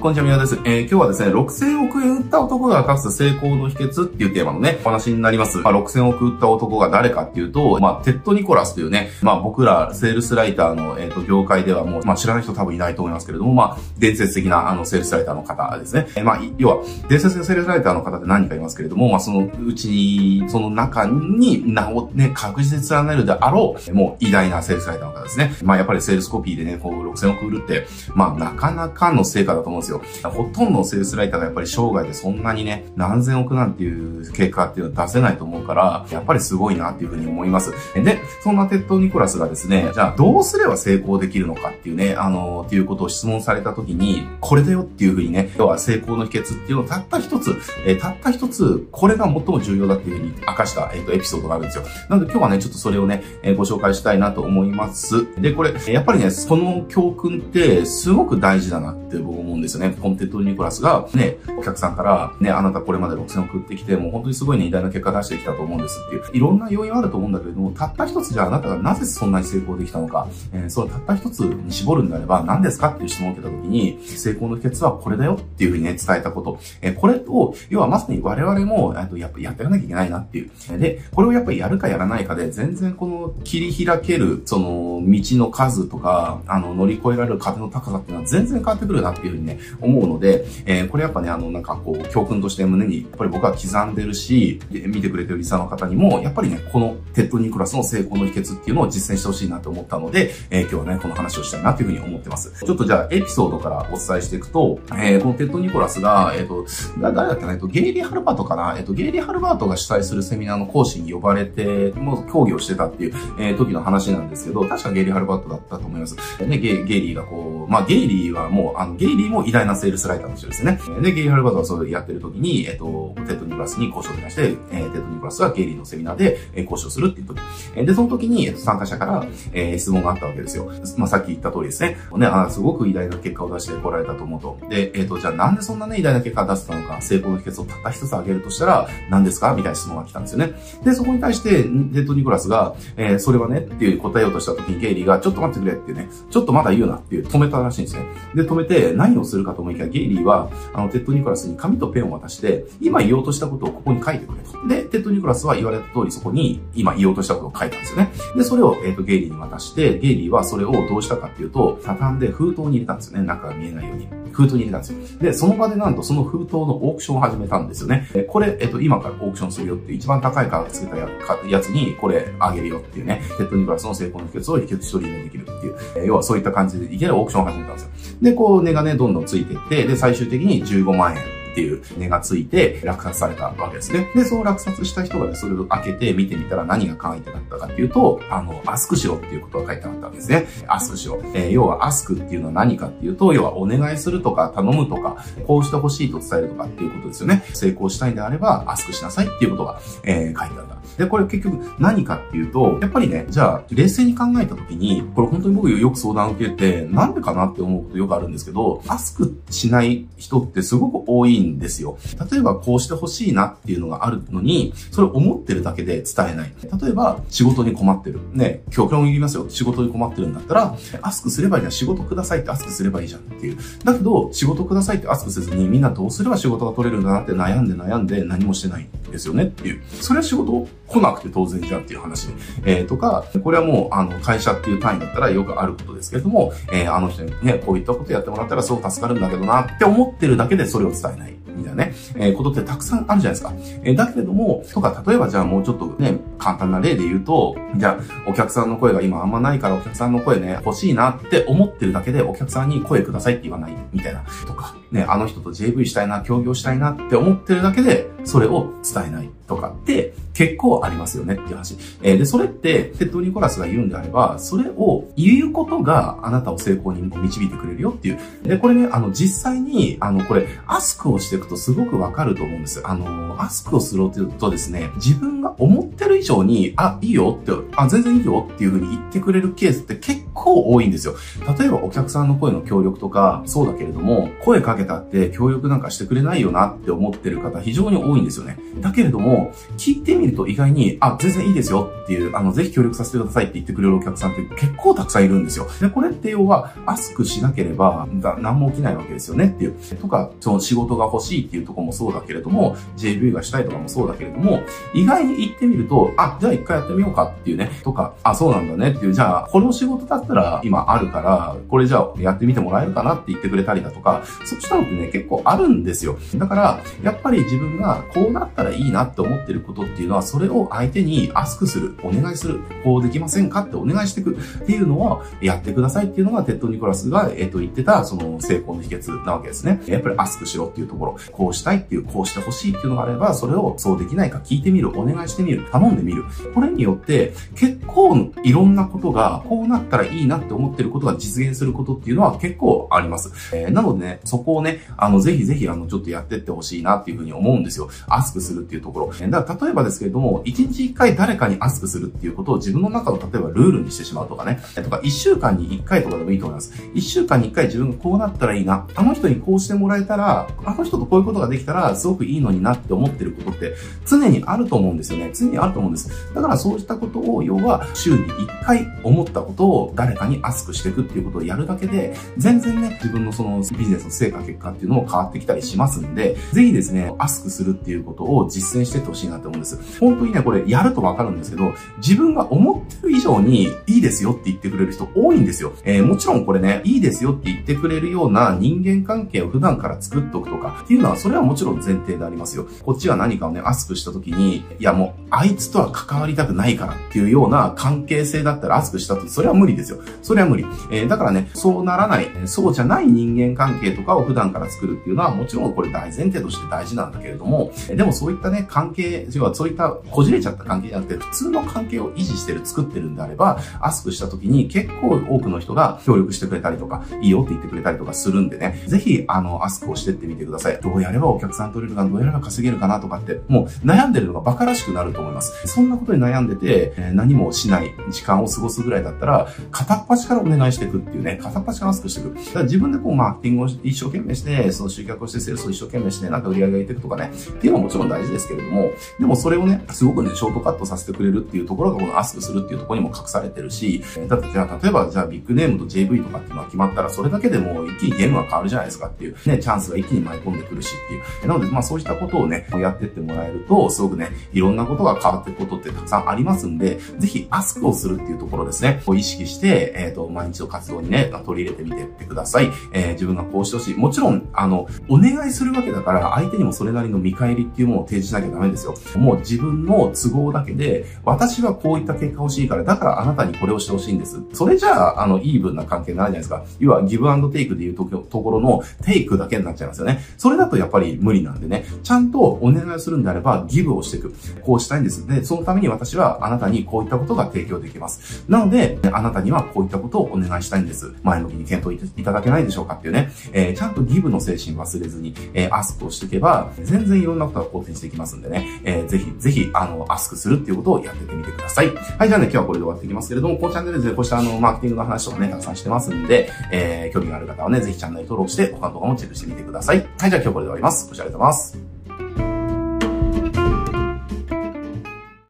こんにちは、みなです。えー、今日はですね、6000億円売った男が明かす成功の秘訣っていうテーマのね、お話になります。まあ、6000億売った男が誰かっていうと、まあ、テッド・ニコラスというね、まあ、僕ら、セールスライターの、えっ、ー、と、業界ではもう、まあ、知らない人多分いないと思いますけれども、まあ、伝説的な、あの、セールスライターの方ですね。えー、まあ、要は、伝説的なセールスライターの方って何人かいますけれども、まあ、そのうちに、その中に名をね、確実に連ねるであろう、もう偉大なセールスライターの方ですね。まあ、やっぱりセールスコピーでね、こう、6000億売るって、まあ、なかなかの成果だと思うんですよ。ほとんどのセールスライターがやっぱり生涯でそんなにね、何千億なんていう結果っていうのは出せないと思うから、やっぱりすごいなっていうふうに思います。で、そんなテッド・ニコラスがですね、じゃあどうすれば成功できるのかっていうね、あの、っていうことを質問された時に、これだよっていうふうにね、要は成功の秘訣っていうのをたった一つ、えー、たった一つ、これが最も重要だっていうふうに明かした、えっ、ー、と、エピソードがあるんですよ。なので今日はね、ちょっとそれをね、えー、ご紹介したいなと思います。で、これ、やっぱりね、その教訓ってすごく大事だなって僕思うんですよね。このテッド・ニコラスがね、お客さんから、ね、あなたこれまで6000億売ってきて、もう本当にすごいね、偉大な結果出してきたと思うんですっていう、いろんな要因はあると思うんだけれども、たった一つじゃあなたがなぜそんなに成功できたのか、えー、そのたった一つに絞るんであれば何ですかっていう質問を受けた時に、成功の秘訣はこれだよっていうふうにね、伝えたこと。えー、これを、要はまさに我々も、えっと、やっぱやっていかなきゃいけないなっていう。で、これをやっぱりやるかやらないかで、全然この切り開ける、その、道の数とか、あの、乗り越えられる壁の高さっていうのは全然変わってくるなっていうふうにね、思うので、えー、これやっぱね、あの、なんかこう、教訓として胸に、やっぱり僕は刻んでるし、見てくれてるリスナーの方にも、やっぱりね、このテッド・ニコラスの成功の秘訣っていうのを実践してほしいなと思ったので、えー、今日はね、この話をしたいなというふうに思ってます。ちょっとじゃあ、エピソードからお伝えしていくと、えー、このテッド・ニコラスが、えっ、ー、と、誰だっけな、えっと、ゲイリー・ハルバートかな、えっと、ゲイリー・ハルバートが主催するセミナーの講師に呼ばれて、もう講義をしてたっていう、えー、時の話なんですけど、確かゲイリー・ハルバートだったと思います。ね、ゲイゲイリーがこう、まあ、ゲイリーはもう、あの、ゲイリーも偉大なセールスライターの人ですね。で、ゲイリー・ハルバートはそれやってる時に、えっと、テッド・ニコラスに講師を出して、えー、テッド・ニコラスがゲイリーのセミナーで、えー、講師するっていう時。えー、で、その時に、えっと、参加者から、えー、質問があったわけですよ。まあ、さっき言った通りですね。ね、あすごく偉大な結果を出してこられたと思うと。で、えっ、ー、と、じゃあなんでそんなね、偉大な結果を出せたのか、成功の秘訣をたった一つ挙げるとしたら、何ですかみたいな質問が来たんですよね。で、そこに対して、テッド・ニコラスが、えー、それはね、っていう答えようとした時にゲイリーが、ちょっと待ってくれってね、ちょっとまだ言うなっていう止めたらしいんですね。で、止めて、何をするかと思いきや、ゲイリーは、あの、テッド・ニコラスに紙とペンを渡して、今言おうとしたことをここに書いてくれと。で、テッド・ニコラスは言われた通りそこに、今言おうとしたことを書いたんですよね。で、それを、えっ、ー、と、ゲイリーに渡して、ゲイリーはそれをどうしたかっていうと、畳んで封筒に入れたんですよね。中が見えないように。封筒に入れたんですよ。で、その場でなんとその封筒のオークションを始めたんですよね。これ、えっと、今からオークションするよって一番高い価格つけたやつに、これあげるよっていうね、テッドニコラスの成功の秘訣を独り占めできるっていう、え要はそういった感じでいきなりオークションを始めたんですよ。で、こう値がね、どんどんついていって、で、最終的に15万円っていう値がついて落札されたわけですね。で、その落札した人がね、それを開けて見てみたら何が書いてあったかっていうと、あの、アスクしろっていうことが書いてあったわけですね。アスクしろ。えー、要はアスクっていうのは何かっていうと、要はお願いするとか頼むとか、こうしてほしいと伝えるとかっていうことですよね。成功したいんであれば、アスクしなさいっていうことが、えー、書いてあった。で、これ結局何かっていうと、やっぱりね、じゃあ、冷静に考えたときに、これ本当に僕よく相談を受けて、なんでかなって思うことよくあるんですけど、アスクしない人ってすごく多いんですよ。例えばこうしてほしいなっていうのがあるのに、それを思ってるだけで伝えない。例えば、仕事に困ってる。ね、極論言いますよ。仕事に困ってるんだったら、アスクすればいいじゃん。仕事くださいってアスクすればいいじゃんっていう。だけど、仕事くださいってアスクせずに、みんなどうすれば仕事が取れるんだなって悩んで悩んで何もしてないんですよねっていう。それは仕事来なくて当然じゃんっていう話。えー、とか、これはもう、あの、会社っていう単位だったらよくあることですけれども、えー、あの人にね、こういったことやってもらったらすごく助かるんだけどなって思ってるだけでそれを伝えない。なね、えー、ことってたくさんあるじゃないですか。えー、だけれども、とか、例えばじゃあもうちょっとね、簡単な例で言うと、じゃあ、お客さんの声が今あんまないからお客さんの声ね、欲しいなって思ってるだけでお客さんに声くださいって言わないみたいな、とか、ね、あの人と JV したいな、協業したいなって思ってるだけで、それを伝えないとかって結構ありますよねっていう話。えー、で、それって、テッド・ニコラスが言うんであれば、それを言うことがあなたを成功に導いてくれるよっていう。で、これね、あの、実際に、あの、これ、 ask をしていくとすごくわかると思うんです。あの、 ask をするとですね、自分が思ってる以上に、あ、いいよって、あ、全然いいよっていうふうに言ってくれるケースって結構多いんですよ。例えばお客さんの声の協力とか、そうだけれども、声かけたって協力なんかしてくれないよなって思ってる方非常に多いんですよね。だけれども、聞いてみると意外に、あ、全然いいですよっていう、あの、ぜひ協力させてくださいって言ってくれるお客さんって結構たくさんいるんですよ。で、これって要は、アスクしなければ、何も起きないわけですよねっていう。とか、その仕事が欲しいっていうとこもそうだけれども、JV がしたいとかもそうだけれども、意外に言ってみると、あ、じゃあ一回やってみようかっていうね、とか、あ、そうなんだねっていう、じゃあ、この仕事だったら今あるから、これじゃあやってみてもらえるかなって言ってくれたりだとか、そうしたのってね、結構あるんですよ。だから、やっぱり自分がこうなったらいいなって思ってることっていうのは、それを相手に ask する、お願いする、こうできませんかってお願いしていくっていうのをやってくださいっていうのが、テッド・ニコラスが、えっ、と、言ってた、その成功の秘訣なわけですね。やっぱり ask しろっていうところ、こうしたいっていう、こうしてほしいっていうのがあれば、それをそうできないか聞いてみる、お願いしてみる、頼んでみる。これによって、結構いろんなことが、こうなったらいいなって思ってることが実現することっていうのは結構あります。えー、なのでね、そこをね、あの、ぜひぜひ、あの、ちょっとやってってほしいなっていうふうに思うんですよ。アスクするっていうところえ。だから、例えばですけれども、1日1回誰かにアスクするっていうことを自分の中の例えばルールにしてしまうとかね、とか、1週間に1回とかでもいいと思います。1週間に1回自分がこうなったらいいな、あの人にこうしてもらえたら、あの人とこうういうことができたら、すごくいいのになって思ってることって常にあると思うんですよね。常にあると思うんです。だからそうしたことを、要は週に1回思ったことを誰かにアスクしていくっていうことをやるだけで、全然ね、自分のそのビジネスの成果結果っていうのも変わってきたりしますんで、ぜひですね、アスクするっていうことを実践してってほしいなと思うんです。本当にね、これやるとわかるんですけど、自分が思ってる以上にいいですよって言ってくれる人多いんですよ。えー、もちろんこれね、いいですよって言ってくれるような人間関係を普段から作っておくとかっていうのは、それはもちろん前提でありますよ。こっちが何かをね、アスクした時に、いやもう、あいつとは関わりたくないからっていうような関係性だったらアスクした時、それは無理ですよ。それは無理。えー、だからね、そうならない、そうじゃない人間関係とかを普段から作るっていうのは、もちろんこれ大前提として大事なんだけれども、でもそういったね、関係、要はそういったこじれちゃった関係じゃなくて、普通の関係を維持してる、作ってるんであれば、アスクした時に結構多くの人が協力してくれたりとか、いいよって言ってくれたりとかするんでね、ぜひ、あの、アスクをしてってみてください。やればお客さん取れるか、どうやれば稼げるかなとかって、もう悩んでるのが馬鹿らしくなると思います。そんなことに悩んでて、えー、何もしない時間を過ごすぐらいだったら、片っ端からお願いしていくっていうね、片っ端からアスクしていく。だから自分でこう、マーケティングを一生懸命して、その集客をして、セールスを一生懸命して、なんか売り上げがいていくとかね、っていうのはもちろん大事ですけれども、でもそれをね、すごくね、ショートカットさせてくれるっていうところが、このアスクするっていうところにも隠されてるし、だってじゃあ、例えば、じゃあビッグネームと JV とかっていうのが決まったら、それだけでもう一気にゲームが変わるじゃないですかっていう、ね、チャンスが一気に舞い込んでくるしっていう。なので、まあそういったことをね、やってってもらえると、すごくね、いろんなことが変わっていくことってたくさんありますんで、ぜひアスクをするっていうところですね、を意識して、えっ、ー、と、毎日の活動にね、取り入れてみてってください。えー、自分がこうしてほしい。もちろん、あの、お願いするわけだから、相手にもそれなりの見返りっていうものを提示しなきゃダメですよ。もう自分の都合だけで、私はこういった結果欲しいから、だからあなたにこれをしてほしいんです。それじゃあ、あの、イーブンな関係になるじゃないですか。要は、ギブアンドテイクでいうところのテイクだけになっちゃいますよね。それだとやっぱり無理なんでね、ちゃんとお願いをするんであれば、ギブをしていく。こうしたいんです。で、そのために私はあなたにこういったことが提供できます。なので、あなたにはこういったことをお願いしたいんです。前向きに検討いただけないでしょうかっていうね、えー、ちゃんとギブの精神忘れずに、えー、アスクをしていけば、全然いろんなことが好転していきますんでね、えー、ぜひ、ぜひ、あの、アスクするっていうことをやってみてください。はい、じゃあね、今日はこれで終わっていきますけれども、このチャンネルでこうしたあの、マーケティングの話とかね、たくさんしてますんで、えー、興味がある方はね、ぜひチャンネル登録して、他の動画もチェックしてみてください。はい、じゃあ今日これで終わります。ご視聴ありがとうございます。